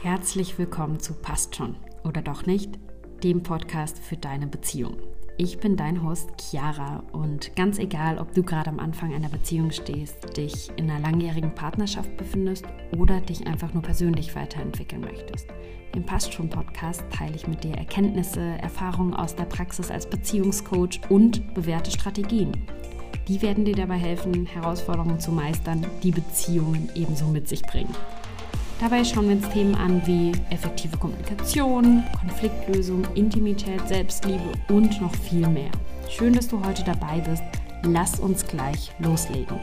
Herzlich willkommen zu Passt schon oder doch nicht, dem Podcast für deine Beziehung. Ich bin dein Host Chiara und ganz egal, ob du gerade am Anfang einer Beziehung stehst, dich in einer langjährigen Partnerschaft befindest oder dich einfach nur persönlich weiterentwickeln möchtest. Im Passt schon Podcast teile ich mit dir Erkenntnisse, Erfahrungen aus der Praxis als Beziehungscoach und bewährte Strategien. Die werden dir dabei helfen, Herausforderungen zu meistern, die Beziehungen ebenso mit sich bringen. Dabei schauen wir uns Themen an wie effektive Kommunikation, Konfliktlösung, Intimität, Selbstliebe und noch viel mehr. Schön, dass du heute dabei bist. Lass uns gleich loslegen.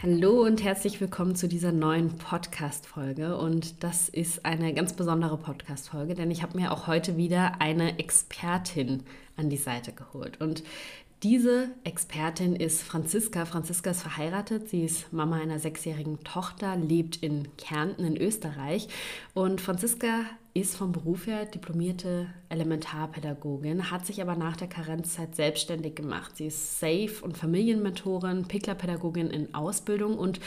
Hallo und herzlich willkommen zu dieser neuen Podcast-Folge. Und das ist eine ganz besondere Podcast-Folge, denn ich habe mir auch heute wieder eine Expertin an die Seite geholt. Und diese Expertin ist Franziska. Franziska ist verheiratet. Sie ist Mama einer sechsjährigen Tochter, lebt in Kärnten in Österreich. Und Franziska ist vom Beruf her diplomierte Elementarpädagogin, hat sich aber nach der Karenzzeit selbstständig gemacht. Sie ist Safe- und Familienmentorin, Picklerpädagogin in Ausbildung und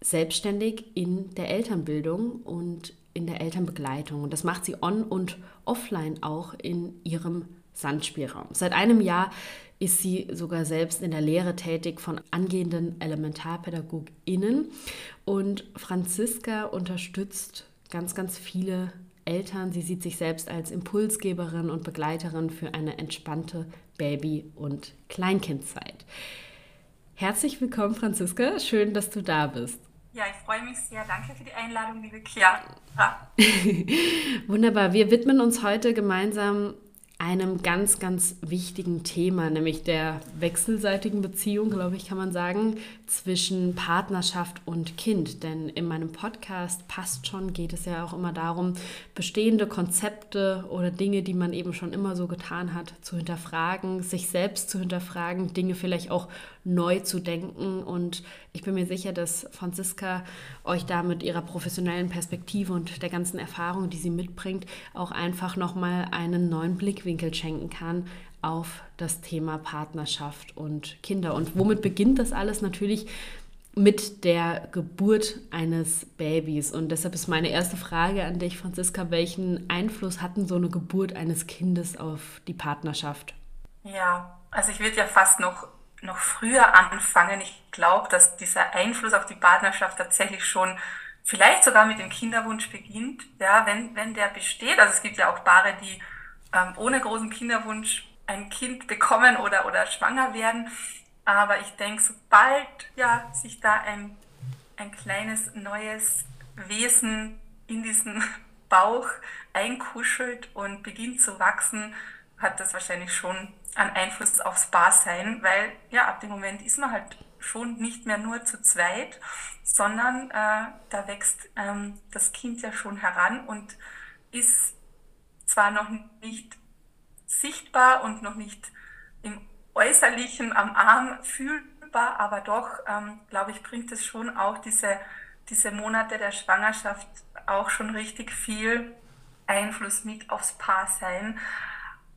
selbstständig in der Elternbildung und in der Elternbegleitung. Und das macht sie on und offline auch in ihrem Sandspielraum. Seit einem Jahr ist sie sogar selbst in der Lehre tätig von angehenden ElementarpädagogInnen. Und Franziska unterstützt ganz, ganz viele Eltern. Sie sieht sich selbst als Impulsgeberin und Begleiterin für eine entspannte Baby- und Kleinkindzeit. Herzlich willkommen, Franziska. Schön, dass du da bist. Ja, ich freue mich sehr. Danke für die Einladung, liebe Chiara. Wunderbar. Wir widmen uns heute gemeinsam einem ganz, ganz wichtigen Thema, nämlich der wechselseitigen Beziehung, glaube ich, kann man sagen, zwischen Partnerschaft und Kind. Denn in meinem Podcast passt schon, geht es ja auch immer darum, bestehende Konzepte oder Dinge, die man eben schon immer so getan hat, zu hinterfragen, sich selbst zu hinterfragen, Dinge vielleicht auch neu zu denken. Und ich bin mir sicher, dass Franziska euch da mit ihrer professionellen Perspektive und der ganzen Erfahrung, die sie mitbringt, auch einfach nochmal einen neuen Blickwinkel schenken kann auf das Thema Partnerschaft und Kinder. Und womit beginnt das alles? Natürlich mit der Geburt eines Babys. Und deshalb ist meine erste Frage an dich, Franziska, welchen Einfluss hatten so eine Geburt eines Kindes auf die Partnerschaft? Ja, also ich würde ja fast noch noch früher anfangen. Ich glaube, dass dieser Einfluss auf die Partnerschaft tatsächlich schon vielleicht sogar mit dem Kinderwunsch beginnt, ja, wenn, wenn der besteht. Also es gibt ja auch Paare, die ähm, ohne großen Kinderwunsch ein Kind bekommen oder, oder schwanger werden. Aber ich denke, sobald ja, sich da ein, ein kleines neues Wesen in diesen Bauch einkuschelt und beginnt zu wachsen, hat das wahrscheinlich schon einen Einfluss aufs Barsein, weil ja, ab dem Moment ist man halt schon nicht mehr nur zu zweit, sondern äh, da wächst ähm, das Kind ja schon heran und ist zwar noch nicht sichtbar und noch nicht im Äußerlichen am Arm fühlbar, aber doch, ähm, glaube ich, bringt es schon auch diese, diese Monate der Schwangerschaft auch schon richtig viel Einfluss mit aufs Paarsein.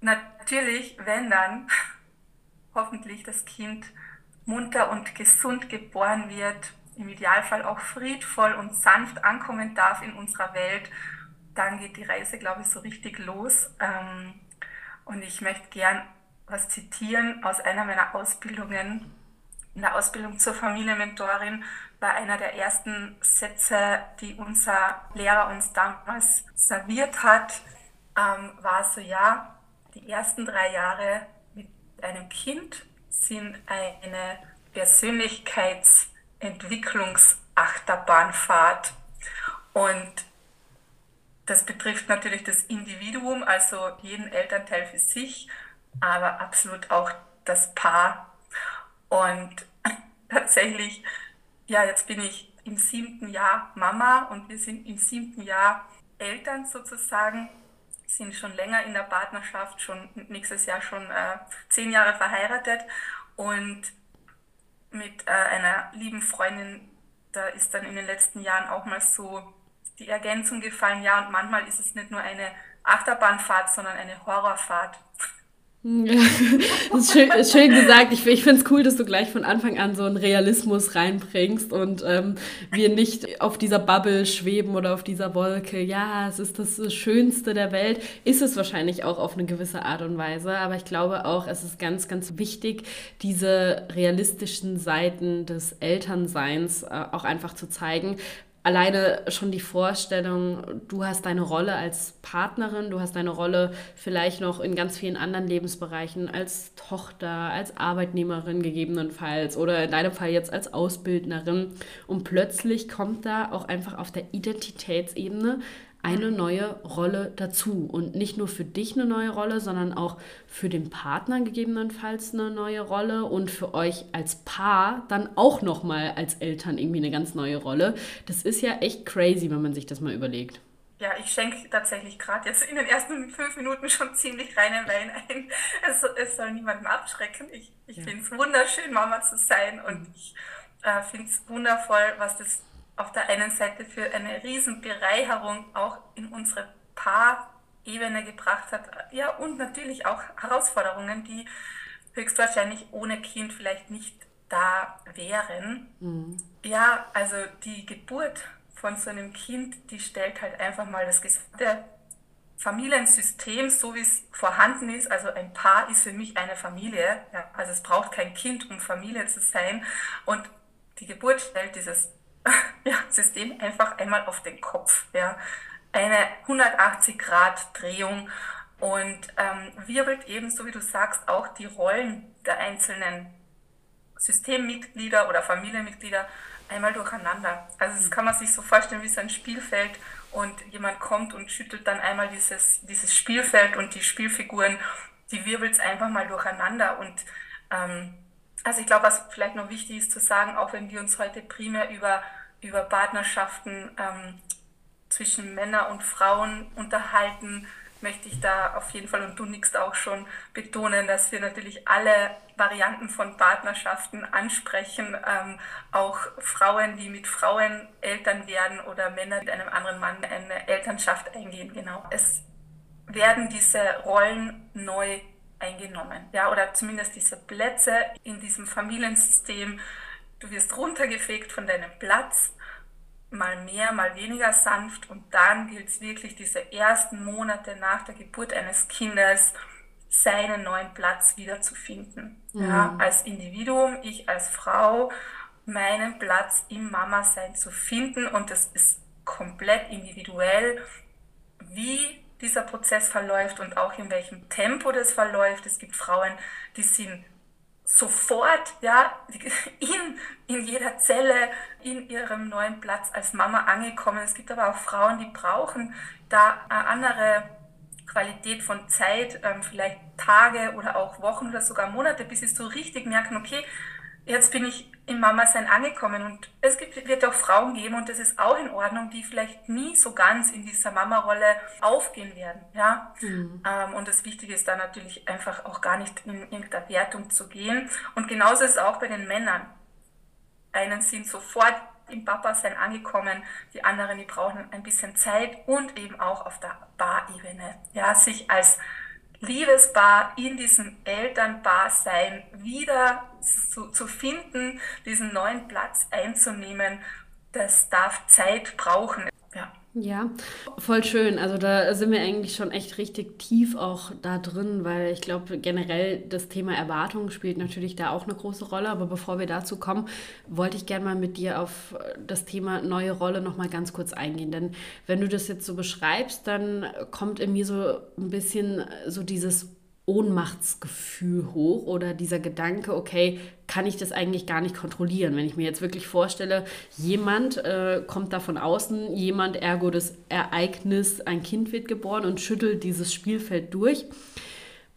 Natürlich, wenn dann hoffentlich das Kind munter und gesund geboren wird, im Idealfall auch friedvoll und sanft ankommen darf in unserer Welt, dann geht die Reise, glaube ich, so richtig los. Ähm, und ich möchte gern was zitieren aus einer meiner Ausbildungen. In der Ausbildung zur Familienmentorin war einer der ersten Sätze, die unser Lehrer uns damals serviert hat, ähm, war so, ja, die ersten drei Jahre mit einem Kind sind eine Persönlichkeitsentwicklungsachterbahnfahrt. Und das betrifft natürlich das Individuum, also jeden Elternteil für sich, aber absolut auch das Paar. Und tatsächlich, ja, jetzt bin ich im siebten Jahr Mama und wir sind im siebten Jahr Eltern sozusagen sind schon länger in der Partnerschaft, schon nächstes Jahr schon äh, zehn Jahre verheiratet und mit äh, einer lieben Freundin, da ist dann in den letzten Jahren auch mal so die Ergänzung gefallen, ja, und manchmal ist es nicht nur eine Achterbahnfahrt, sondern eine Horrorfahrt. Ja, das ist schön, schön gesagt. Ich, ich finde es cool, dass du gleich von Anfang an so einen Realismus reinbringst und ähm, wir nicht auf dieser Bubble schweben oder auf dieser Wolke. Ja, es ist das Schönste der Welt. Ist es wahrscheinlich auch auf eine gewisse Art und Weise. Aber ich glaube auch, es ist ganz, ganz wichtig, diese realistischen Seiten des Elternseins äh, auch einfach zu zeigen, alleine schon die Vorstellung, du hast deine Rolle als Partnerin, du hast deine Rolle vielleicht noch in ganz vielen anderen Lebensbereichen als Tochter, als Arbeitnehmerin gegebenenfalls oder in deinem Fall jetzt als Ausbildnerin. Und plötzlich kommt da auch einfach auf der Identitätsebene eine neue Rolle dazu. Und nicht nur für dich eine neue Rolle, sondern auch für den Partner gegebenenfalls eine neue Rolle und für euch als Paar dann auch nochmal als Eltern irgendwie eine ganz neue Rolle. Das ist ja echt crazy, wenn man sich das mal überlegt. Ja, ich schenke tatsächlich gerade jetzt in den ersten fünf Minuten schon ziemlich reinen Wein ein. Es, es soll niemanden abschrecken. Ich, ich ja. finde es wunderschön, Mama zu sein und ich äh, finde es wundervoll, was das auf der einen Seite für eine riesen Bereicherung auch in unsere Paarebene gebracht hat. Ja, und natürlich auch Herausforderungen, die höchstwahrscheinlich ohne Kind vielleicht nicht da wären. Mhm. Ja, also die Geburt von so einem Kind, die stellt halt einfach mal das gesamte Familiensystem, so wie es vorhanden ist, also ein Paar ist für mich eine Familie, ja, also es braucht kein Kind, um Familie zu sein. Und die Geburt stellt dieses ja, System einfach einmal auf den Kopf. Ja. Eine 180-Grad-Drehung und ähm, wirbelt ebenso, wie du sagst, auch die Rollen der einzelnen Systemmitglieder oder Familienmitglieder einmal durcheinander. Also das kann man sich so vorstellen wie so ein Spielfeld und jemand kommt und schüttelt dann einmal dieses, dieses Spielfeld und die Spielfiguren, die wirbelt es einfach mal durcheinander und ähm, also ich glaube, was vielleicht noch wichtig ist zu sagen, auch wenn wir uns heute primär über, über Partnerschaften ähm, zwischen Männern und Frauen unterhalten, möchte ich da auf jeden Fall, und du nickst auch schon, betonen, dass wir natürlich alle Varianten von Partnerschaften ansprechen, ähm, auch Frauen, die mit Frauen Eltern werden oder Männer mit einem anderen Mann eine Elternschaft eingehen. Genau. Es werden diese Rollen neu eingenommen. Ja, oder zumindest diese Plätze in diesem Familiensystem. Du wirst runtergefegt von deinem Platz, mal mehr, mal weniger sanft. Und dann gilt es wirklich, diese ersten Monate nach der Geburt eines Kindes seinen neuen Platz wiederzufinden. Mhm. Ja, als Individuum, ich als Frau, meinen Platz im Mama-Sein zu finden. Und das ist komplett individuell, wie dieser Prozess verläuft und auch in welchem Tempo das verläuft. Es gibt Frauen, die sind sofort ja, in, in jeder Zelle in ihrem neuen Platz als Mama angekommen. Es gibt aber auch Frauen, die brauchen da eine andere Qualität von Zeit, ähm, vielleicht Tage oder auch Wochen oder sogar Monate, bis sie so richtig merken, okay, jetzt bin ich im Mama-Sein angekommen und es gibt, wird auch Frauen geben und das ist auch in Ordnung, die vielleicht nie so ganz in dieser Mama-Rolle aufgehen werden. Ja? Mhm. Ähm, und das Wichtige ist da natürlich einfach auch gar nicht in irgendeiner Wertung zu gehen. Und genauso ist es auch bei den Männern. Einen sind sofort im Papa-Sein angekommen, die anderen, die brauchen ein bisschen Zeit und eben auch auf der Bar-Ebene. Ja, sich als Liebespaar in diesem Elternpaar-Sein wieder zu, zu finden, diesen neuen Platz einzunehmen, das darf Zeit brauchen. Ja. Voll schön. Also da sind wir eigentlich schon echt richtig tief auch da drin, weil ich glaube generell das Thema Erwartung spielt natürlich da auch eine große Rolle. Aber bevor wir dazu kommen, wollte ich gerne mal mit dir auf das Thema neue Rolle noch mal ganz kurz eingehen. Denn wenn du das jetzt so beschreibst, dann kommt in mir so ein bisschen so dieses Ohnmachtsgefühl hoch oder dieser Gedanke, okay, kann ich das eigentlich gar nicht kontrollieren? Wenn ich mir jetzt wirklich vorstelle, jemand äh, kommt da von außen, jemand, ergo das Ereignis, ein Kind wird geboren und schüttelt dieses Spielfeld durch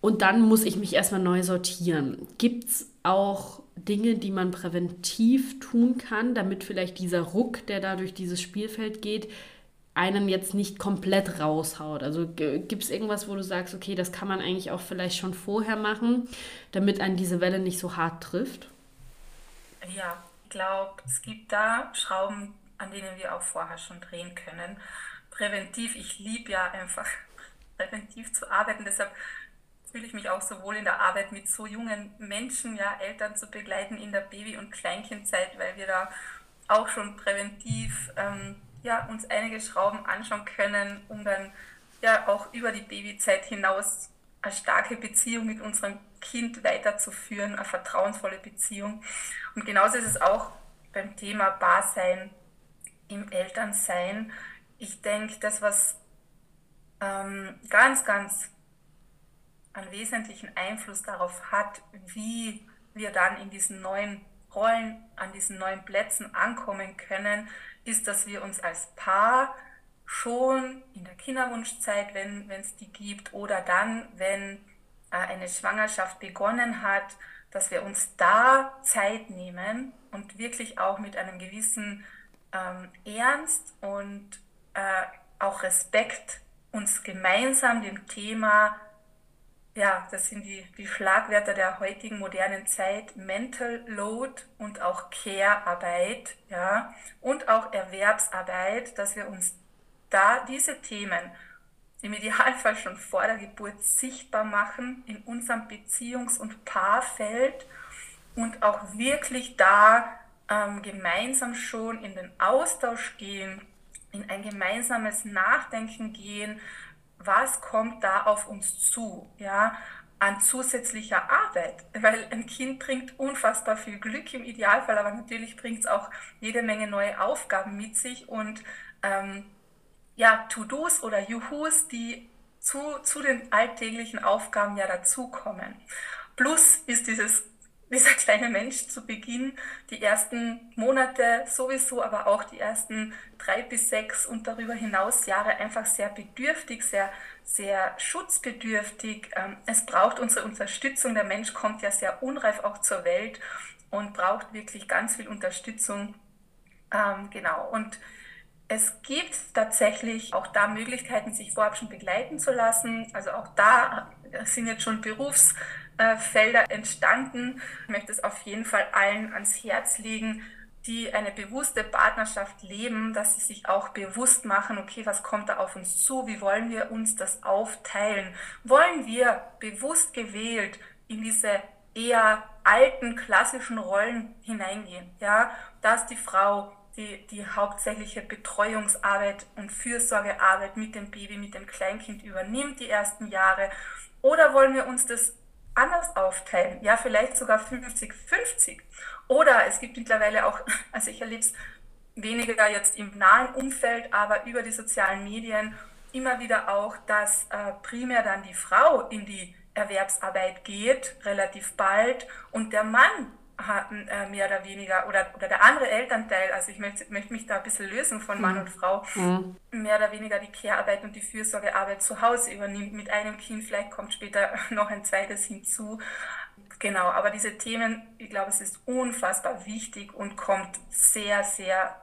und dann muss ich mich erstmal neu sortieren. Gibt es auch Dinge, die man präventiv tun kann, damit vielleicht dieser Ruck, der da durch dieses Spielfeld geht, einen jetzt nicht komplett raushaut. Also gibt es irgendwas, wo du sagst, okay, das kann man eigentlich auch vielleicht schon vorher machen, damit einen diese Welle nicht so hart trifft? Ja, ich glaube, es gibt da Schrauben, an denen wir auch vorher schon drehen können. Präventiv, ich liebe ja einfach präventiv zu arbeiten, deshalb fühle ich mich auch so wohl in der Arbeit mit so jungen Menschen, ja, Eltern zu begleiten in der Baby- und Kleinkindzeit, weil wir da auch schon präventiv ähm, ja, uns einige Schrauben anschauen können, um dann ja auch über die Babyzeit hinaus eine starke Beziehung mit unserem Kind weiterzuführen, eine vertrauensvolle Beziehung. Und genauso ist es auch beim Thema Barsein im Elternsein. Ich denke, das, was ähm, ganz, ganz einen wesentlichen Einfluss darauf hat, wie wir dann in diesen neuen Rollen, an diesen neuen Plätzen ankommen können, ist, dass wir uns als Paar schon in der Kinderwunschzeit, wenn es die gibt, oder dann, wenn äh, eine Schwangerschaft begonnen hat, dass wir uns da Zeit nehmen und wirklich auch mit einem gewissen ähm, Ernst und äh, auch Respekt uns gemeinsam dem Thema, ja, das sind die, die Schlagwörter der heutigen modernen Zeit, Mental Load und auch Care-Arbeit, ja, und auch Erwerbsarbeit, dass wir uns da diese Themen im Idealfall schon vor der Geburt sichtbar machen in unserem Beziehungs- und Paarfeld und auch wirklich da ähm, gemeinsam schon in den Austausch gehen, in ein gemeinsames Nachdenken gehen, was kommt da auf uns zu, ja, an zusätzlicher Arbeit, weil ein Kind bringt unfassbar viel Glück im Idealfall, aber natürlich bringt es auch jede Menge neue Aufgaben mit sich und ähm, ja, To-Dos oder Juhus, die zu, zu den alltäglichen Aufgaben ja dazukommen. Plus ist dieses dieser kleine Mensch zu Beginn, die ersten Monate sowieso, aber auch die ersten drei bis sechs und darüber hinaus Jahre einfach sehr bedürftig, sehr, sehr schutzbedürftig. Ähm, es braucht unsere Unterstützung. Der Mensch kommt ja sehr unreif auch zur Welt und braucht wirklich ganz viel Unterstützung. Ähm, genau. Und es gibt tatsächlich auch da Möglichkeiten, sich vorab schon begleiten zu lassen. Also auch da sind jetzt schon Berufsfelder entstanden. Ich möchte es auf jeden Fall allen ans Herz legen, die eine bewusste Partnerschaft leben, dass sie sich auch bewusst machen, okay, was kommt da auf uns zu? Wie wollen wir uns das aufteilen? Wollen wir bewusst gewählt in diese eher alten klassischen Rollen hineingehen? Ja, dass die Frau die, die hauptsächliche Betreuungsarbeit und Fürsorgearbeit mit dem Baby, mit dem Kleinkind übernimmt die ersten Jahre? Oder wollen wir uns das anders aufteilen? Ja, vielleicht sogar 50-50. Oder es gibt mittlerweile auch, also ich erlebe es weniger jetzt im nahen Umfeld, aber über die sozialen Medien immer wieder auch, dass äh, primär dann die Frau in die Erwerbsarbeit geht, relativ bald, und der Mann hatten äh, mehr oder weniger, oder, oder der andere Elternteil, also ich möchte, möchte mich da ein bisschen lösen von Mann mhm. und Frau, mhm. mehr oder weniger die Care-Arbeit und die Fürsorgearbeit zu Hause übernimmt mit einem Kind, vielleicht kommt später noch ein zweites hinzu. Genau, aber diese Themen, ich glaube, es ist unfassbar wichtig und kommt sehr, sehr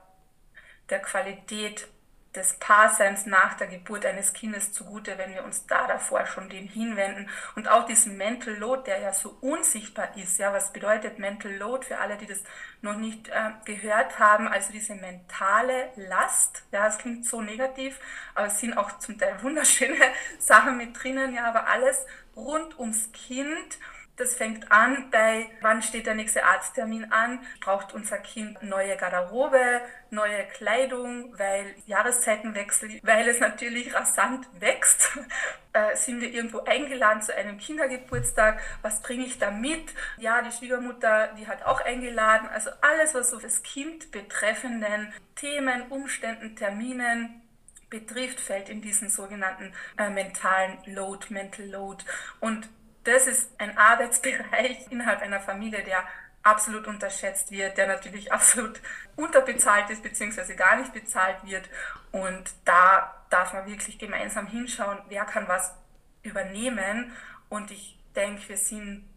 der Qualität des Paarseins nach der Geburt eines Kindes zugute, wenn wir uns da davor schon den hinwenden und auch diesen Mental Load, der ja so unsichtbar ist. Ja, was bedeutet Mental Load für alle, die das noch nicht äh, gehört haben? Also diese mentale Last. Ja, es klingt so negativ, aber es sind auch zum Teil wunderschöne Sachen mit drinnen. Ja, aber alles rund ums Kind das fängt an bei, wann steht der nächste Arzttermin an? Braucht unser Kind neue Garderobe, neue Kleidung, weil Jahreszeitenwechsel, weil es natürlich rasant wächst? Äh, sind wir irgendwo eingeladen zu einem Kindergeburtstag? Was bringe ich da mit? Ja, die Schwiegermutter, die hat auch eingeladen. Also alles, was so das Kind betreffenden Themen, Umständen, Terminen betrifft, fällt in diesen sogenannten äh, mentalen Load, Mental Load. Und das ist ein Arbeitsbereich innerhalb einer Familie, der absolut unterschätzt wird, der natürlich absolut unterbezahlt ist bzw. gar nicht bezahlt wird. Und da darf man wirklich gemeinsam hinschauen, wer kann was übernehmen. Und ich denke, wir sind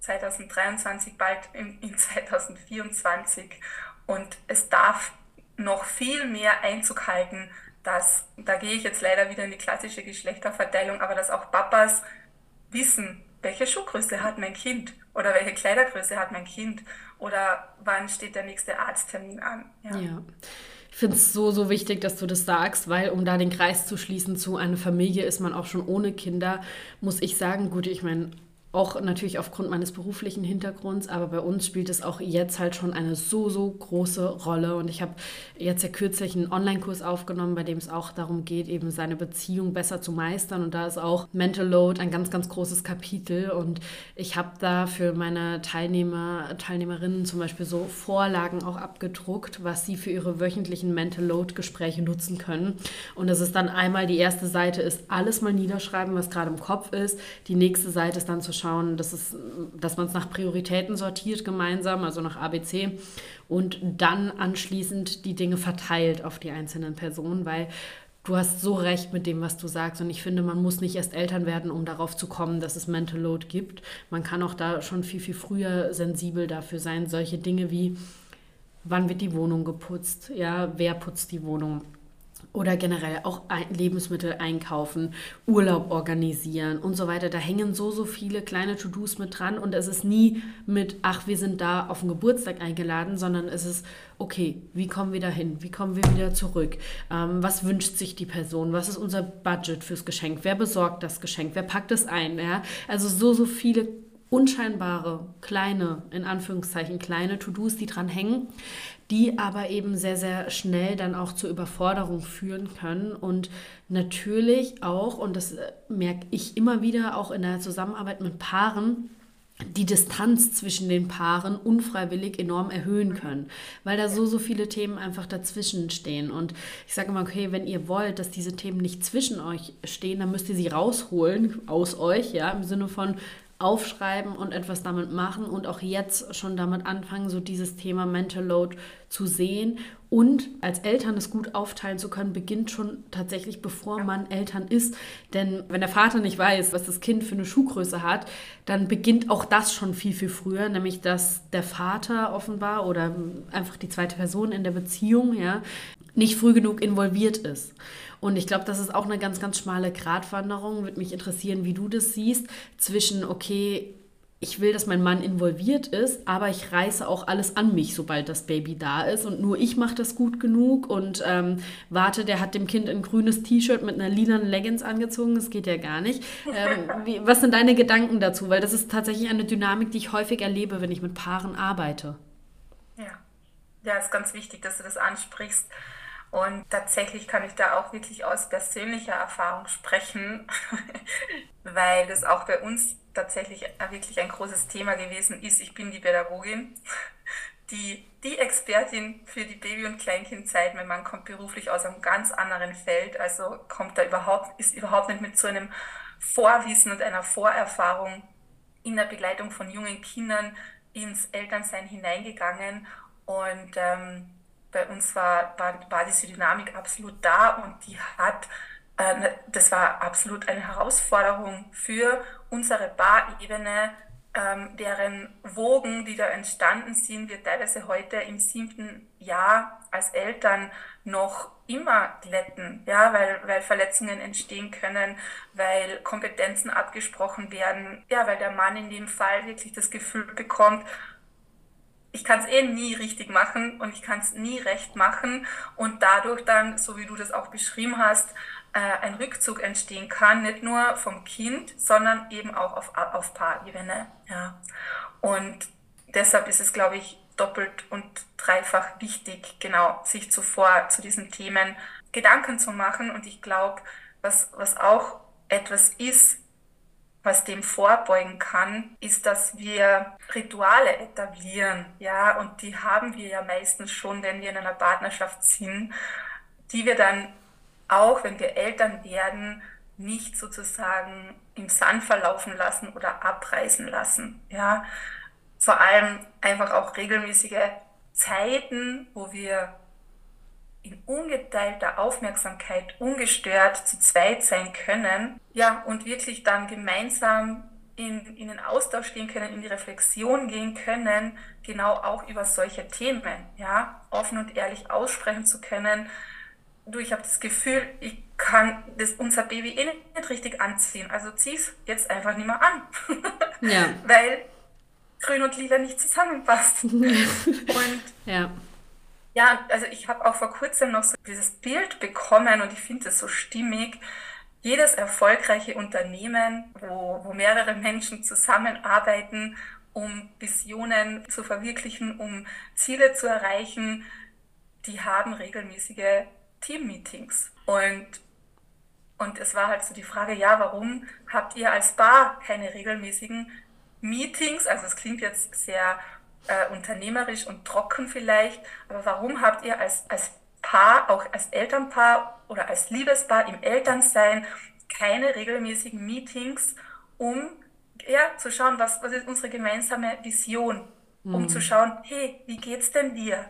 2023 bald in, in 2024 und es darf noch viel mehr Einzug halten, dass, da gehe ich jetzt leider wieder in die klassische Geschlechterverteilung, aber dass auch Papas wissen, welche Schuhgröße hat mein Kind oder welche Kleidergröße hat mein Kind oder wann steht der nächste Arzttermin an. Ja. ja. Ich finde es so, so wichtig, dass du das sagst, weil um da den Kreis zu schließen zu einer Familie ist man auch schon ohne Kinder, muss ich sagen, gut, ich meine, auch natürlich aufgrund meines beruflichen Hintergrunds, aber bei uns spielt es auch jetzt halt schon eine so, so große Rolle. Und ich habe jetzt ja kürzlich einen Online-Kurs aufgenommen, bei dem es auch darum geht, eben seine Beziehung besser zu meistern. Und da ist auch Mental Load ein ganz, ganz großes Kapitel. Und ich habe da für meine Teilnehmer, Teilnehmerinnen zum Beispiel so Vorlagen auch abgedruckt, was sie für ihre wöchentlichen Mental Load-Gespräche nutzen können. Und das ist dann einmal die erste Seite ist alles mal niederschreiben, was gerade im Kopf ist. Die nächste Seite ist dann zu schauen, schauen, dass, es, dass man es nach Prioritäten sortiert gemeinsam, also nach ABC und dann anschließend die Dinge verteilt auf die einzelnen Personen, weil du hast so recht mit dem, was du sagst. Und ich finde, man muss nicht erst Eltern werden, um darauf zu kommen, dass es Mental Load gibt. Man kann auch da schon viel, viel früher sensibel dafür sein. Solche Dinge wie, wann wird die Wohnung geputzt? Ja, wer putzt die Wohnung? Oder generell auch Lebensmittel einkaufen, Urlaub organisieren und so weiter. Da hängen so, so viele kleine To-Dos mit dran und es ist nie mit, ach, wir sind da auf den Geburtstag eingeladen, sondern es ist, okay, wie kommen wir da hin? Wie kommen wir wieder zurück? Ähm, was wünscht sich die Person? Was ist unser Budget fürs Geschenk? Wer besorgt das Geschenk? Wer packt es ein? Ja? Also so, so viele unscheinbare, kleine, in Anführungszeichen, kleine To-Dos, die dran hängen, die aber eben sehr, sehr schnell dann auch zur Überforderung führen können und natürlich auch, und das äh, merke ich immer wieder auch in der Zusammenarbeit mit Paaren, die Distanz zwischen den Paaren unfreiwillig enorm erhöhen können, weil da so, so viele Themen einfach dazwischen stehen. Und ich sage immer, okay, wenn ihr wollt, dass diese Themen nicht zwischen euch stehen, dann müsst ihr sie rausholen aus euch, ja, im Sinne von, aufschreiben und etwas damit machen und auch jetzt schon damit anfangen, so dieses Thema Mental Load zu sehen. Und als Eltern es gut aufteilen zu können, beginnt schon tatsächlich, bevor man Eltern ist. Denn wenn der Vater nicht weiß, was das Kind für eine Schuhgröße hat, dann beginnt auch das schon viel, viel früher, nämlich dass der Vater offenbar oder einfach die zweite Person in der Beziehung, ja, nicht früh genug involviert ist. Und ich glaube, das ist auch eine ganz, ganz schmale Gratwanderung. Würde mich interessieren, wie du das siehst, zwischen, okay, ich will, dass mein Mann involviert ist, aber ich reiße auch alles an mich, sobald das Baby da ist. Und nur ich mache das gut genug und ähm, warte, der hat dem Kind ein grünes T-Shirt mit einer lilanen Leggings angezogen. Das geht ja gar nicht. Ähm, wie, was sind deine Gedanken dazu? Weil das ist tatsächlich eine Dynamik, die ich häufig erlebe, wenn ich mit Paaren arbeite. Ja, ja, ist ganz wichtig, dass du das ansprichst. Und tatsächlich kann ich da auch wirklich aus persönlicher Erfahrung sprechen, weil das auch bei uns tatsächlich wirklich ein großes Thema gewesen ist. Ich bin die Pädagogin, die, die Expertin für die Baby- und Kleinkindzeit. Mein Mann kommt beruflich aus einem ganz anderen Feld, also kommt da überhaupt, ist überhaupt nicht mit so einem Vorwissen und einer Vorerfahrung in der Begleitung von jungen Kindern ins Elternsein hineingegangen. Und ähm, bei uns war, war, war diese Dynamik absolut da und die hat, äh, ne, das war absolut eine Herausforderung für unsere Bar-Ebene, ähm, deren Wogen, die da entstanden sind, wir teilweise heute im siebten Jahr als Eltern noch immer glätten, ja, weil, weil Verletzungen entstehen können, weil Kompetenzen abgesprochen werden, ja, weil der Mann in dem Fall wirklich das Gefühl bekommt, ich kann es eh nie richtig machen und ich kann es nie recht machen und dadurch dann, so wie du das auch beschrieben hast, äh, ein Rückzug entstehen kann, nicht nur vom Kind, sondern eben auch auf, auf Paarebene. Ja. Und deshalb ist es, glaube ich, doppelt und dreifach wichtig, genau, sich zuvor zu diesen Themen Gedanken zu machen. Und ich glaube, was, was auch etwas ist, was dem vorbeugen kann, ist, dass wir Rituale etablieren, ja, und die haben wir ja meistens schon, wenn wir in einer Partnerschaft sind, die wir dann auch, wenn wir Eltern werden, nicht sozusagen im Sand verlaufen lassen oder abreißen lassen, ja. Vor allem einfach auch regelmäßige Zeiten, wo wir in ungeteilter Aufmerksamkeit ungestört zu zweit sein können, ja, und wirklich dann gemeinsam in, in den Austausch gehen können, in die Reflexion gehen können, genau auch über solche Themen, ja, offen und ehrlich aussprechen zu können. Du, ich habe das Gefühl, ich kann das, unser Baby eh nicht richtig anziehen, also zieh es jetzt einfach nicht mehr an. Ja. Weil grün und lila nicht zusammenpasst. und ja Ja, also ich habe auch vor kurzem noch so dieses Bild bekommen und ich finde es so stimmig. Jedes erfolgreiche Unternehmen, wo, wo mehrere Menschen zusammenarbeiten, um Visionen zu verwirklichen, um Ziele zu erreichen, die haben regelmäßige Teammeetings. Und, und es war halt so die Frage, ja, warum habt ihr als Bar keine regelmäßigen Meetings? Also es klingt jetzt sehr äh, unternehmerisch und trocken vielleicht, aber warum habt ihr als, als Paar, auch als Elternpaar oder als Liebespaar im Elternsein keine regelmäßigen Meetings, um ja, zu schauen, was, was ist unsere gemeinsame Vision, um mhm. zu schauen, hey, wie geht's denn dir?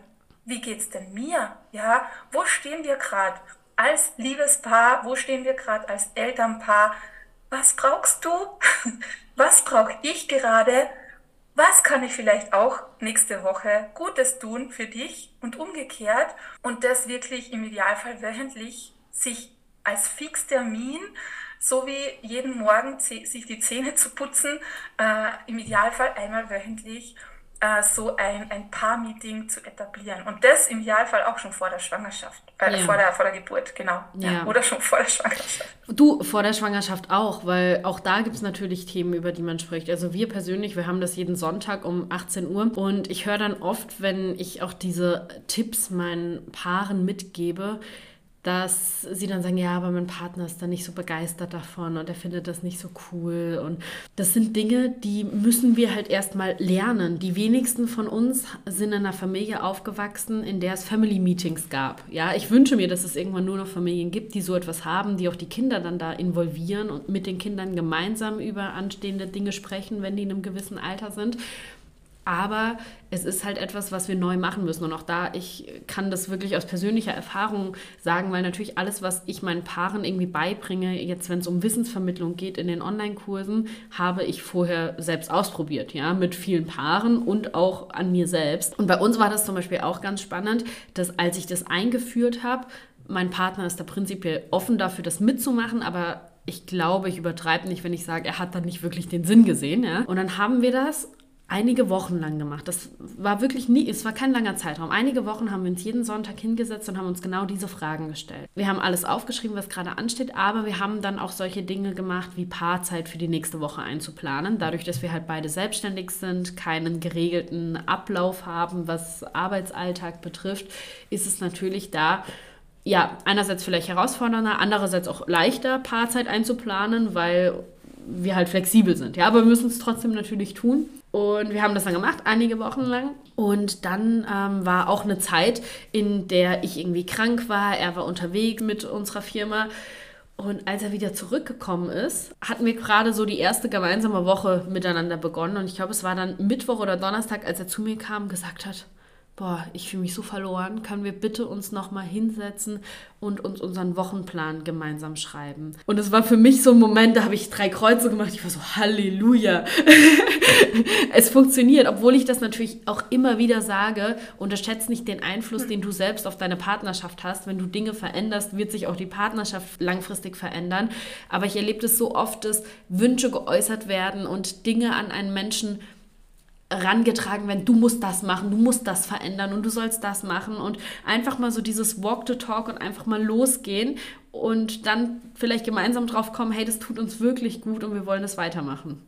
Wie geht's denn mir? Ja, wo stehen wir gerade als Liebespaar? Wo stehen wir gerade als Elternpaar? Was brauchst du? Was brauche ich gerade? Was kann ich vielleicht auch nächste Woche Gutes tun für dich und umgekehrt und das wirklich im Idealfall wöchentlich sich als Fixtermin, so wie jeden Morgen sich die Zähne zu putzen, äh, im Idealfall einmal wöchentlich äh, so ein, ein Paar-Meeting zu etablieren. Und das im Idealfall auch schon vor der Schwangerschaft, äh, ja. vor, der, vor der Geburt, genau. Ja. Oder schon vor der Schwangerschaft. Du, vor der Schwangerschaft auch, weil auch da gibt es natürlich Themen, über die man spricht. Also wir persönlich, wir haben das jeden Sonntag um 18 Uhr und ich höre dann oft, wenn ich auch diese Tipps meinen Paaren mitgebe, dass sie dann sagen, ja, aber mein Partner ist da nicht so begeistert davon und er findet das nicht so cool. Und das sind Dinge, die müssen wir halt erstmal lernen. Die wenigsten von uns sind in einer Familie aufgewachsen, in der es Family Meetings gab. Ja, ich wünsche mir, dass es irgendwann nur noch Familien gibt, die so etwas haben, die auch die Kinder dann da involvieren und mit den Kindern gemeinsam über anstehende Dinge sprechen, wenn die in einem gewissen Alter sind. Aber es ist halt etwas, was wir neu machen müssen. Und auch da, ich kann das wirklich aus persönlicher Erfahrung sagen, weil natürlich alles, was ich meinen Paaren irgendwie beibringe, jetzt wenn es um Wissensvermittlung geht in den Online-Kursen, habe ich vorher selbst ausprobiert, ja, mit vielen Paaren und auch an mir selbst. Und bei uns war das zum Beispiel auch ganz spannend, dass als ich das eingeführt habe, mein Partner ist da prinzipiell offen dafür, das mitzumachen, aber ich glaube, ich übertreibe nicht, wenn ich sage, er hat da nicht wirklich den Sinn gesehen. Ja? Und dann haben wir das einige Wochen lang gemacht. Das war wirklich nie, es war kein langer Zeitraum. Einige Wochen haben wir uns jeden Sonntag hingesetzt und haben uns genau diese Fragen gestellt. Wir haben alles aufgeschrieben, was gerade ansteht, aber wir haben dann auch solche Dinge gemacht, wie Paarzeit für die nächste Woche einzuplanen. Dadurch, dass wir halt beide selbstständig sind, keinen geregelten Ablauf haben, was Arbeitsalltag betrifft, ist es natürlich da ja, einerseits vielleicht herausfordernder, andererseits auch leichter, Paarzeit einzuplanen, weil wir halt flexibel sind. Ja, aber wir müssen es trotzdem natürlich tun. Und wir haben das dann gemacht, einige Wochen lang. Und dann ähm, war auch eine Zeit, in der ich irgendwie krank war. Er war unterwegs mit unserer Firma. Und als er wieder zurückgekommen ist, hatten wir gerade so die erste gemeinsame Woche miteinander begonnen. Und ich glaube, es war dann Mittwoch oder Donnerstag, als er zu mir kam und gesagt hat, boah, ich fühle mich so verloren, können wir bitte uns nochmal hinsetzen und uns unseren Wochenplan gemeinsam schreiben. Und es war für mich so ein Moment, da habe ich drei Kreuze gemacht, ich war so, Halleluja. es funktioniert, obwohl ich das natürlich auch immer wieder sage, unterschätze nicht den Einfluss, den du selbst auf deine Partnerschaft hast. Wenn du Dinge veränderst, wird sich auch die Partnerschaft langfristig verändern. Aber ich erlebe das so oft, dass Wünsche geäußert werden und Dinge an einen Menschen rangetragen werden, du musst das machen, du musst das verändern und du sollst das machen und einfach mal so dieses Walk to Talk und einfach mal losgehen und dann vielleicht gemeinsam drauf kommen, hey, das tut uns wirklich gut und wir wollen das weitermachen.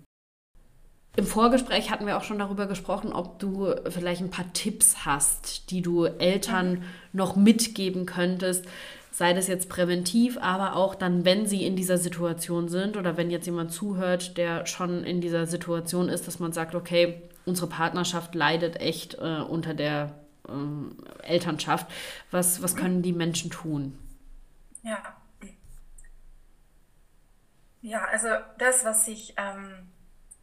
Im Vorgespräch hatten wir auch schon darüber gesprochen, ob du vielleicht ein paar Tipps hast, die du Eltern noch mitgeben könntest, sei das jetzt präventiv, aber auch dann, wenn sie in dieser Situation sind oder wenn jetzt jemand zuhört, der schon in dieser Situation ist, dass man sagt, okay, unsere Partnerschaft leidet echt äh, unter der ähm, Elternschaft. Was, was können die Menschen tun? Ja. Ja, also das, was ich, ähm,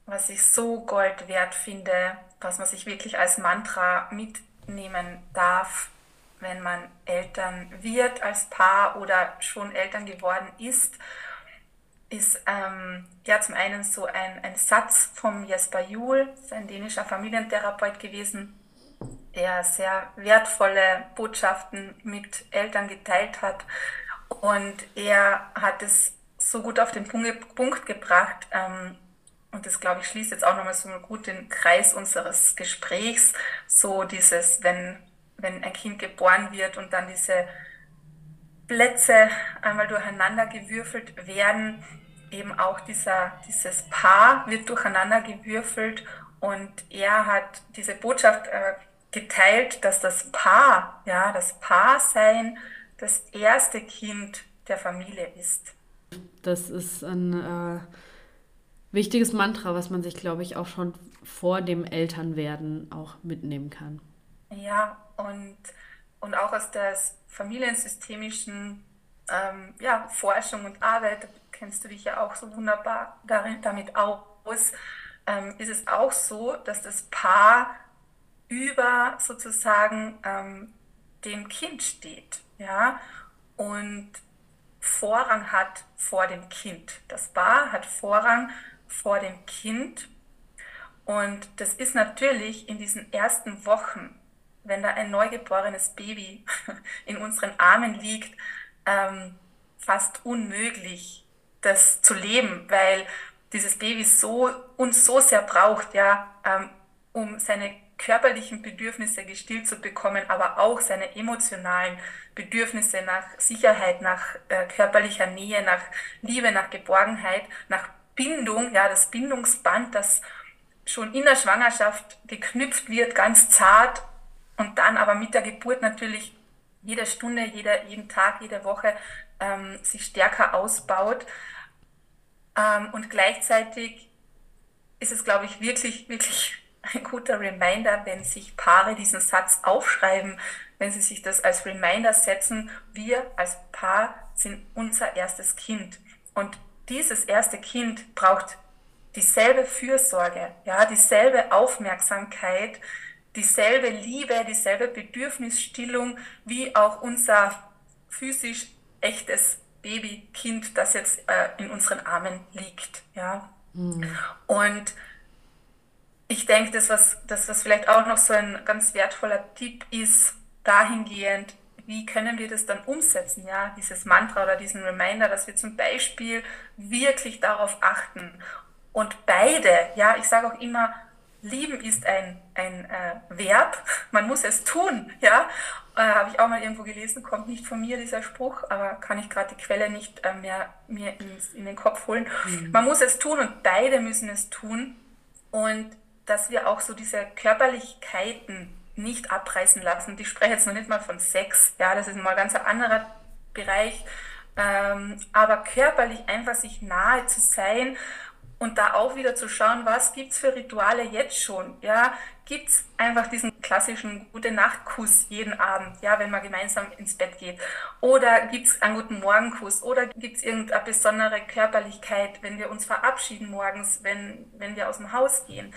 was ich so Gold wert finde, was man sich wirklich als Mantra mitnehmen darf, wenn man Eltern wird als Paar oder schon Eltern geworden ist, ist ähm, ja zum einen so ein, ein Satz vom Jesper Juhl, ein dänischer Familientherapeut gewesen, der sehr wertvolle Botschaften mit Eltern geteilt hat. Und er hat es so gut auf den Punkt, Punkt gebracht, ähm, und das, glaube ich, schließt jetzt auch nochmal so gut den Kreis unseres Gesprächs, so dieses, wenn wenn ein Kind geboren wird und dann diese Plätze einmal durcheinander gewürfelt werden, eben auch dieser, dieses Paar wird durcheinander gewürfelt und er hat diese Botschaft äh, geteilt, dass das Paar, ja, das Paarsein das erste Kind der Familie ist. Das ist ein äh, wichtiges Mantra, was man sich, glaube ich, auch schon vor dem Elternwerden auch mitnehmen kann. Ja, und, und auch aus der familiensystemischen ähm, ja, Forschung und Arbeit, kennst du dich ja auch so wunderbar darin, damit aus, ähm, ist es auch so, dass das Paar über sozusagen ähm, dem Kind steht, ja, und Vorrang hat vor dem Kind. Das Paar hat Vorrang vor dem Kind und das ist natürlich in diesen ersten Wochen, wenn da ein neugeborenes Baby in unseren Armen liegt, ähm, fast unmöglich, das zu leben, weil dieses Baby so uns so sehr braucht, ja, ähm, um seine körperlichen Bedürfnisse gestillt zu bekommen, aber auch seine emotionalen Bedürfnisse nach Sicherheit, nach äh, körperlicher Nähe, nach Liebe, nach Geborgenheit, nach Bindung, ja, das Bindungsband, das schon in der Schwangerschaft geknüpft wird, ganz zart und dann aber mit der Geburt natürlich jede Stunde, jeder, jeden Tag, jede Woche ähm, sich stärker ausbaut. Ähm, und gleichzeitig ist es, glaube ich, wirklich, wirklich ein guter Reminder, wenn sich Paare diesen Satz aufschreiben, wenn sie sich das als Reminder setzen, wir als Paar sind unser erstes Kind. Und dieses erste Kind braucht dieselbe Fürsorge, ja, dieselbe Aufmerksamkeit, dieselbe Liebe, dieselbe Bedürfnisstillung wie auch unser physisch echtes Babykind, das jetzt äh, in unseren Armen liegt, ja. Mhm. Und ich denke, das was, das, was vielleicht auch noch so ein ganz wertvoller Tipp ist, dahingehend, wie können wir das dann umsetzen, ja, dieses Mantra oder diesen Reminder, dass wir zum Beispiel wirklich darauf achten und beide, ja, ich sage auch immer, lieben ist ein, ein äh, Verb, man muss es tun, ja, äh, habe ich auch mal irgendwo gelesen, kommt nicht von mir dieser Spruch, aber kann ich gerade die Quelle nicht äh, mehr mir ins, in den Kopf holen. Mhm. Man muss es tun und beide müssen es tun und dass wir auch so diese Körperlichkeiten nicht abreißen lassen. Ich spreche jetzt noch nicht mal von Sex, ja, das ist mal ganz ein anderer Bereich, ähm, aber körperlich einfach sich nahe zu sein und da auch wieder zu schauen, was gibt es für Rituale jetzt schon, ja, gibt es einfach diesen klassischen Gute-Nacht-Kuss jeden Abend, ja, wenn man gemeinsam ins Bett geht, oder gibt es einen guten Morgenkuss, oder gibt es irgendeine besondere Körperlichkeit, wenn wir uns verabschieden morgens, wenn, wenn wir aus dem Haus gehen,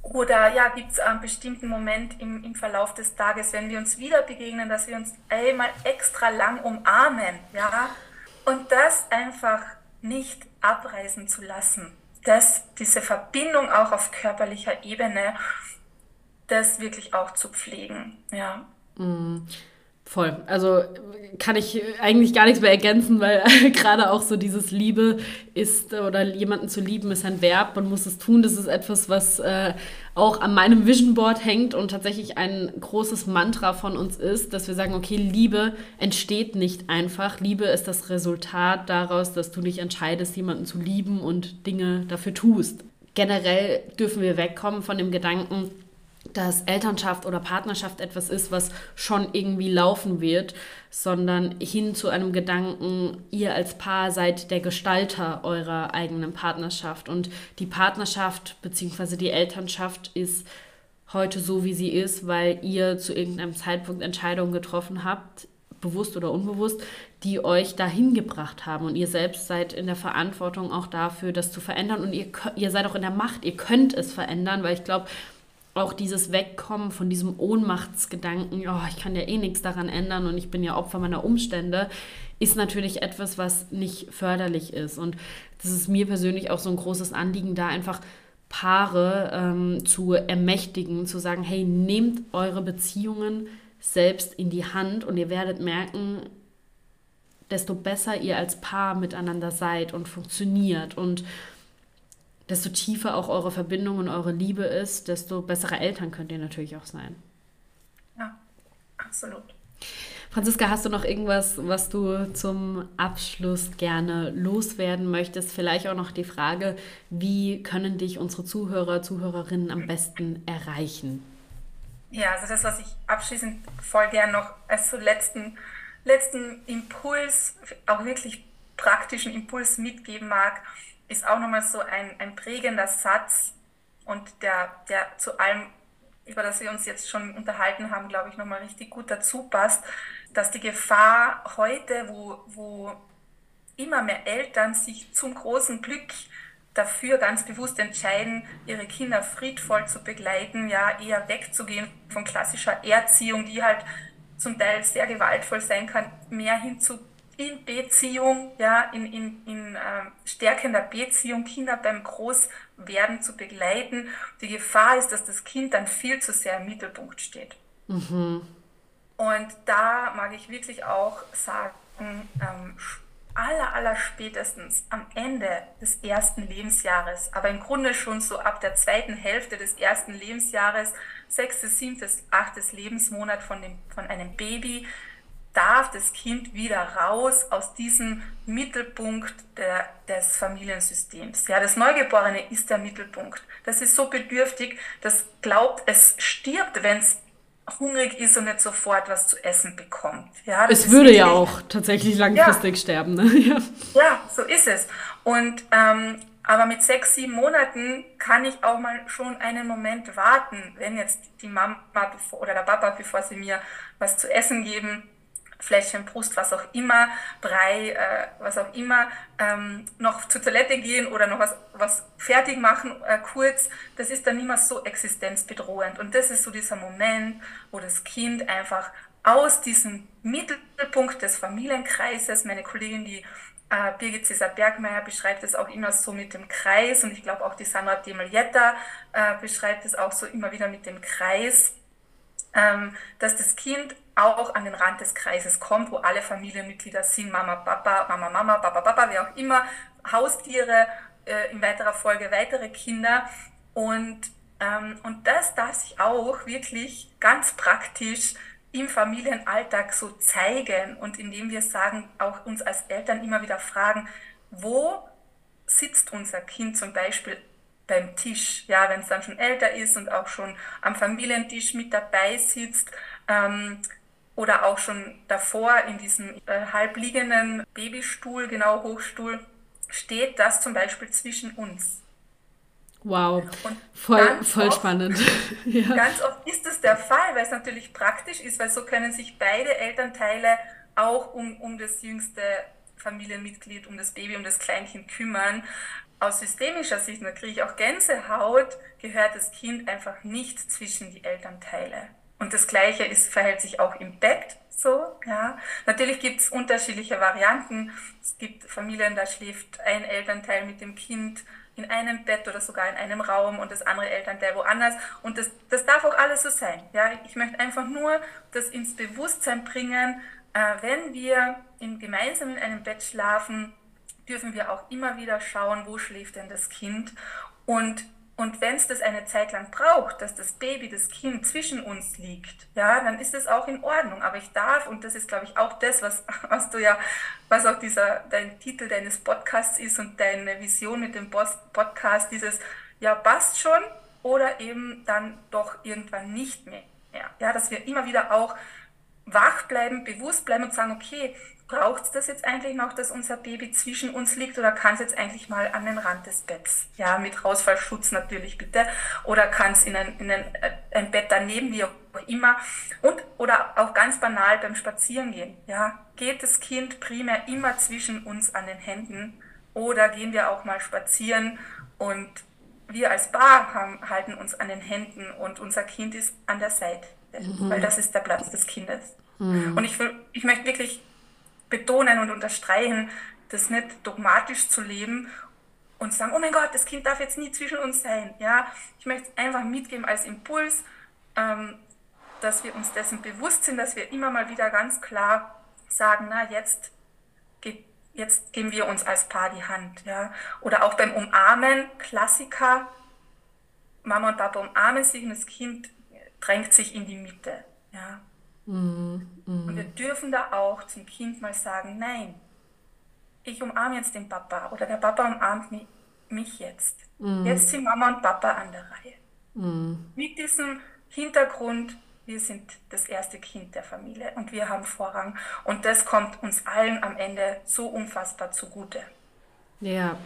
oder ja, gibt es einen bestimmten Moment im, im Verlauf des Tages, wenn wir uns wieder begegnen, dass wir uns einmal extra lang umarmen, ja, und das einfach nicht abreißen zu lassen das, diese Verbindung auch auf körperlicher Ebene, das wirklich auch zu pflegen. Ja. Mm. Voll. Also kann ich eigentlich gar nichts mehr ergänzen, weil gerade auch so dieses Liebe ist oder jemanden zu lieben ist ein Verb, man muss es tun. Das ist etwas, was äh, auch an meinem Vision Board hängt und tatsächlich ein großes Mantra von uns ist, dass wir sagen, okay, Liebe entsteht nicht einfach. Liebe ist das Resultat daraus, dass du dich entscheidest, jemanden zu lieben und Dinge dafür tust. Generell dürfen wir wegkommen von dem Gedanken, dass Elternschaft oder Partnerschaft etwas ist, was schon irgendwie laufen wird, sondern hin zu einem Gedanken, ihr als Paar seid der Gestalter eurer eigenen Partnerschaft und die Partnerschaft bzw. die Elternschaft ist heute so, wie sie ist, weil ihr zu irgendeinem Zeitpunkt Entscheidungen getroffen habt, bewusst oder unbewusst, die euch dahin gebracht haben. Und ihr selbst seid in der Verantwortung auch dafür, das zu verändern. Und ihr, ihr seid auch in der Macht, ihr könnt es verändern, weil ich glaube, auch dieses Wegkommen von diesem Ohnmachtsgedanken, oh, ich kann ja eh nichts daran ändern und ich bin ja Opfer meiner Umstände, ist natürlich etwas, was nicht förderlich ist. Und das ist mir persönlich auch so ein großes Anliegen, da einfach Paare ähm, zu ermächtigen, zu sagen, hey, nehmt eure Beziehungen selbst in die Hand und ihr werdet merken, desto besser ihr als Paar miteinander seid und funktioniert und desto tiefer auch eure Verbindung und eure Liebe ist, desto bessere Eltern könnt ihr natürlich auch sein. Ja, absolut. Franziska, hast du noch irgendwas, was du zum Abschluss gerne loswerden möchtest? Vielleicht auch noch die Frage, wie können dich unsere Zuhörer, Zuhörerinnen am besten erreichen? Ja, also das, was ich abschließend voll gern noch als so letzten, letzten Impuls, auch wirklich praktischen Impuls mitgeben mag, ist auch nochmal so ein, ein prägender Satz und der, der zu allem, über das wir uns jetzt schon unterhalten haben, glaube ich, nochmal richtig gut dazu passt, dass die Gefahr heute, wo, wo immer mehr Eltern sich zum großen Glück dafür ganz bewusst entscheiden, ihre Kinder friedvoll zu begleiten, ja, eher wegzugehen von klassischer Erziehung, die halt zum Teil sehr gewaltvoll sein kann, mehr hin zu in Beziehung, ja, in, in, in äh, stärkender Beziehung Kinder beim Großwerden zu begleiten. Die Gefahr ist, dass das Kind dann viel zu sehr im Mittelpunkt steht. Mhm. Und da mag ich wirklich auch sagen, ähm, aller, aller spätestens am Ende des ersten Lebensjahres, aber im Grunde schon so ab der zweiten Hälfte des ersten Lebensjahres, sechstes, siebtes, achtes Lebensmonat von, dem, von einem Baby, darf das Kind wieder raus aus diesem Mittelpunkt der, des Familiensystems. Ja, das Neugeborene ist der Mittelpunkt. Das ist so bedürftig, das glaubt, es stirbt, wenn es hungrig ist und nicht sofort was zu essen bekommt. Ja, es würde ja auch tatsächlich langfristig ja. sterben. Ne? Ja. ja. so ist es. Und ähm, aber mit sechs, sieben Monaten kann ich auch mal schon einen Moment warten, wenn jetzt die Mama oder der Papa, bevor sie mir was zu essen geben, Fläschchen, Brust, was auch immer, Brei, äh, was auch immer, ähm, noch zur Toilette gehen oder noch was, was fertig machen, äh, kurz, das ist dann mehr so existenzbedrohend. Und das ist so dieser Moment, wo das Kind einfach aus diesem Mittelpunkt des Familienkreises, meine Kollegin, die äh, Birgit Cesar Bergmeier beschreibt es auch immer so mit dem Kreis und ich glaube auch die Sandra Demelietta äh, beschreibt es auch so immer wieder mit dem Kreis, ähm, dass das Kind auch an den Rand des Kreises kommt, wo alle Familienmitglieder sind, Mama, Papa, Mama, Mama, Papa, Papa, wer auch immer, Haustiere, äh, in weiterer Folge weitere Kinder. Und, ähm, und das darf sich auch wirklich ganz praktisch im Familienalltag so zeigen und indem wir sagen, auch uns als Eltern immer wieder fragen, wo sitzt unser Kind zum Beispiel beim Tisch, ja, wenn es dann schon älter ist und auch schon am Familientisch mit dabei sitzt, ähm, oder auch schon davor in diesem äh, halbliegenden Babystuhl, genau Hochstuhl, steht das zum Beispiel zwischen uns. Wow, und voll, voll oft, spannend. ja. Ganz oft ist es der Fall, weil es natürlich praktisch ist, weil so können sich beide Elternteile auch um, um das jüngste Familienmitglied, um das Baby, um das Kleinkind kümmern. Aus systemischer Sicht, da kriege ich auch Gänsehaut, gehört das Kind einfach nicht zwischen die Elternteile. Und das Gleiche ist, verhält sich auch im Bett so. Ja. Natürlich gibt es unterschiedliche Varianten. Es gibt Familien, da schläft ein Elternteil mit dem Kind in einem Bett oder sogar in einem Raum und das andere Elternteil woanders. Und das, das darf auch alles so sein. Ja. Ich möchte einfach nur das ins Bewusstsein bringen, äh, wenn wir in, gemeinsam in einem Bett schlafen, dürfen wir auch immer wieder schauen, wo schläft denn das Kind. Und und wenn es das eine Zeit lang braucht, dass das Baby, das Kind zwischen uns liegt, ja, dann ist es auch in Ordnung. Aber ich darf, und das ist, glaube ich, auch das, was, was du ja, was auch dieser, dein Titel deines Podcasts ist und deine Vision mit dem Podcast, dieses, ja, passt schon oder eben dann doch irgendwann nicht mehr. Ja, dass wir immer wieder auch wach bleiben, bewusst bleiben und sagen, okay, braucht es das jetzt eigentlich noch, dass unser Baby zwischen uns liegt oder kann es jetzt eigentlich mal an den Rand des Betts? Ja, mit Rausfallschutz natürlich bitte. Oder kann es in, ein, in ein, äh, ein Bett daneben, wie auch immer. Und, oder auch ganz banal beim Spazierengehen. Ja, geht das Kind primär immer zwischen uns an den Händen oder gehen wir auch mal spazieren und wir als Paar haben, halten uns an den Händen und unser Kind ist an der Seite, mhm. weil das ist der Platz des Kindes. Mhm. Und ich, will, ich möchte wirklich betonen und unterstreichen, das nicht dogmatisch zu leben und sagen, oh mein Gott, das Kind darf jetzt nie zwischen uns sein. Ja, ich möchte es einfach mitgeben als Impuls, ähm, dass wir uns dessen bewusst sind, dass wir immer mal wieder ganz klar sagen, na jetzt geht, jetzt geben wir uns als Paar die Hand, ja. Oder auch beim Umarmen, Klassiker, Mama und Papa umarmen sich und das Kind drängt sich in die Mitte, ja. Mhm. Mhm. Und wir dürfen da auch zum Kind mal sagen, nein, ich umarme jetzt den Papa oder der Papa umarmt mich, mich jetzt. Mhm. Jetzt sind Mama und Papa an der Reihe. Mhm. Mit diesem Hintergrund, wir sind das erste Kind der Familie und wir haben Vorrang. Und das kommt uns allen am Ende so unfassbar zugute. Ja,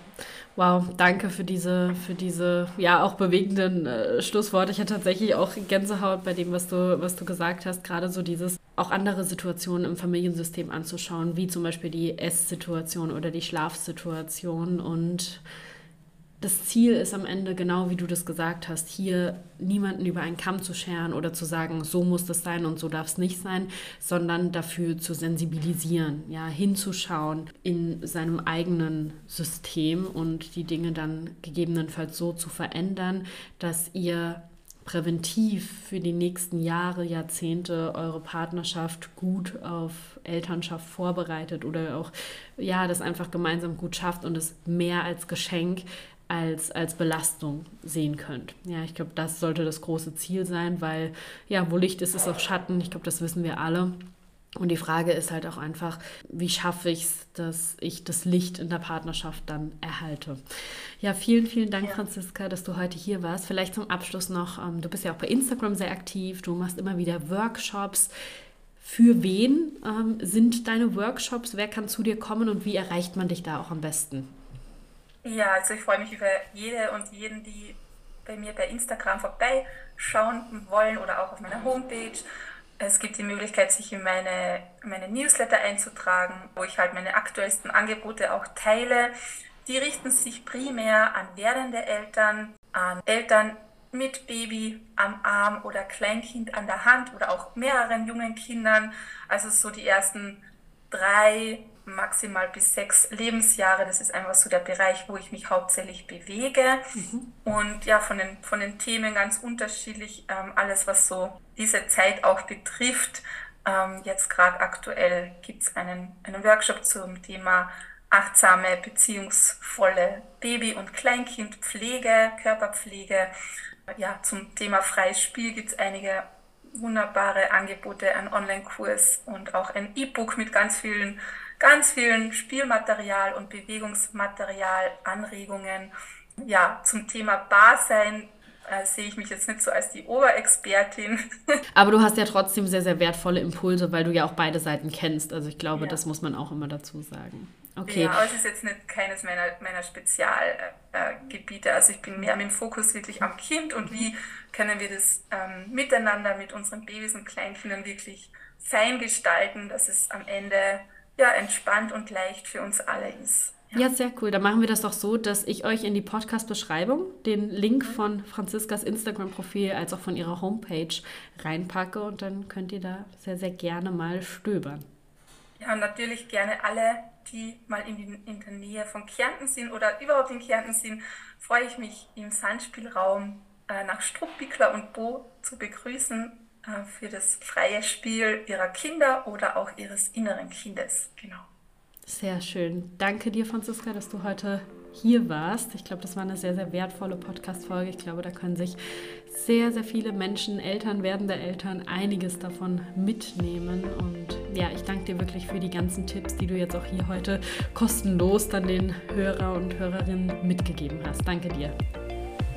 wow, danke für diese, für diese, ja, auch bewegenden äh, Schlussworte. Ich hatte tatsächlich auch Gänsehaut bei dem, was du, was du gesagt hast. Gerade so dieses, auch andere Situationen im Familiensystem anzuschauen, wie zum Beispiel die Esssituation oder die Schlafsituation und das Ziel ist am Ende, genau wie du das gesagt hast, hier niemanden über einen Kamm zu scheren oder zu sagen, so muss das sein und so darf es nicht sein, sondern dafür zu sensibilisieren, ja, hinzuschauen in seinem eigenen System und die Dinge dann gegebenenfalls so zu verändern, dass ihr präventiv für die nächsten Jahre, Jahrzehnte eure Partnerschaft gut auf Elternschaft vorbereitet oder auch ja, das einfach gemeinsam gut schafft und es mehr als Geschenk als, als Belastung sehen könnt. Ja, ich glaube, das sollte das große Ziel sein, weil ja, wo Licht ist, ist auch Schatten. Ich glaube, das wissen wir alle. Und die Frage ist halt auch einfach, wie schaffe ich es, dass ich das Licht in der Partnerschaft dann erhalte. Ja, vielen, vielen Dank, ja. Franziska, dass du heute hier warst. Vielleicht zum Abschluss noch, ähm, du bist ja auch bei Instagram sehr aktiv, du machst immer wieder Workshops. Für wen ähm, sind deine Workshops? Wer kann zu dir kommen und wie erreicht man dich da auch am besten? Ja, also ich freue mich über jede und jeden, die bei mir bei Instagram vorbeischauen wollen oder auch auf meiner Homepage. Es gibt die Möglichkeit, sich in meine, meine Newsletter einzutragen, wo ich halt meine aktuellsten Angebote auch teile. Die richten sich primär an werdende Eltern, an Eltern mit Baby am Arm oder Kleinkind an der Hand oder auch mehreren jungen Kindern. Also so die ersten drei maximal bis sechs Lebensjahre. Das ist einfach so der Bereich, wo ich mich hauptsächlich bewege. Mhm. Und ja, von den, von den Themen ganz unterschiedlich. Ähm, alles, was so diese Zeit auch betrifft. Ähm, jetzt gerade aktuell gibt es einen, einen Workshop zum Thema achtsame, beziehungsvolle Baby- und Kleinkindpflege, Körperpflege. Ja, zum Thema freies Spiel gibt es einige wunderbare Angebote, ein Online-Kurs und auch ein E-Book mit ganz vielen ganz vielen Spielmaterial und Bewegungsmaterial, Anregungen. Ja, zum Thema Barsein äh, sehe ich mich jetzt nicht so als die Oberexpertin. Aber du hast ja trotzdem sehr, sehr wertvolle Impulse, weil du ja auch beide Seiten kennst. Also ich glaube, ja. das muss man auch immer dazu sagen. Okay. Ja, aber es ist jetzt nicht keines meiner, meiner Spezialgebiete. Äh, also ich bin mehr mit dem Fokus wirklich am Kind und wie können wir das ähm, miteinander mit unseren Babys und Kleinkindern wirklich fein gestalten, dass es am Ende ja, entspannt und leicht für uns alle ist. Ja. sehr cool. Dann machen wir das doch so, dass ich euch in die Podcast-Beschreibung den Link mhm. von Franziskas Instagram-Profil als auch von ihrer Homepage reinpacke und dann könnt ihr da sehr, sehr gerne mal stöbern. Ja, und natürlich gerne alle, die mal in, die, in der Nähe von Kärnten sind oder überhaupt in Kärnten sind, freue ich mich im Sandspielraum äh, nach Struppbickler und Bo zu begrüßen für das freie Spiel ihrer Kinder oder auch ihres inneren Kindes. Genau. Sehr schön. Danke dir, Franziska, dass du heute hier warst. Ich glaube, das war eine sehr, sehr wertvolle Podcast-Folge. Ich glaube, da können sich sehr, sehr viele Menschen, Eltern, werdende Eltern, einiges davon mitnehmen. Und ja, ich danke dir wirklich für die ganzen Tipps, die du jetzt auch hier heute kostenlos dann den Hörer und Hörerinnen mitgegeben hast. Danke dir.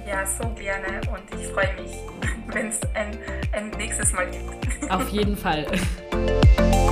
Ja, so gerne und ich freue mich, wenn es ein, ein nächstes Mal gibt. Auf jeden Fall.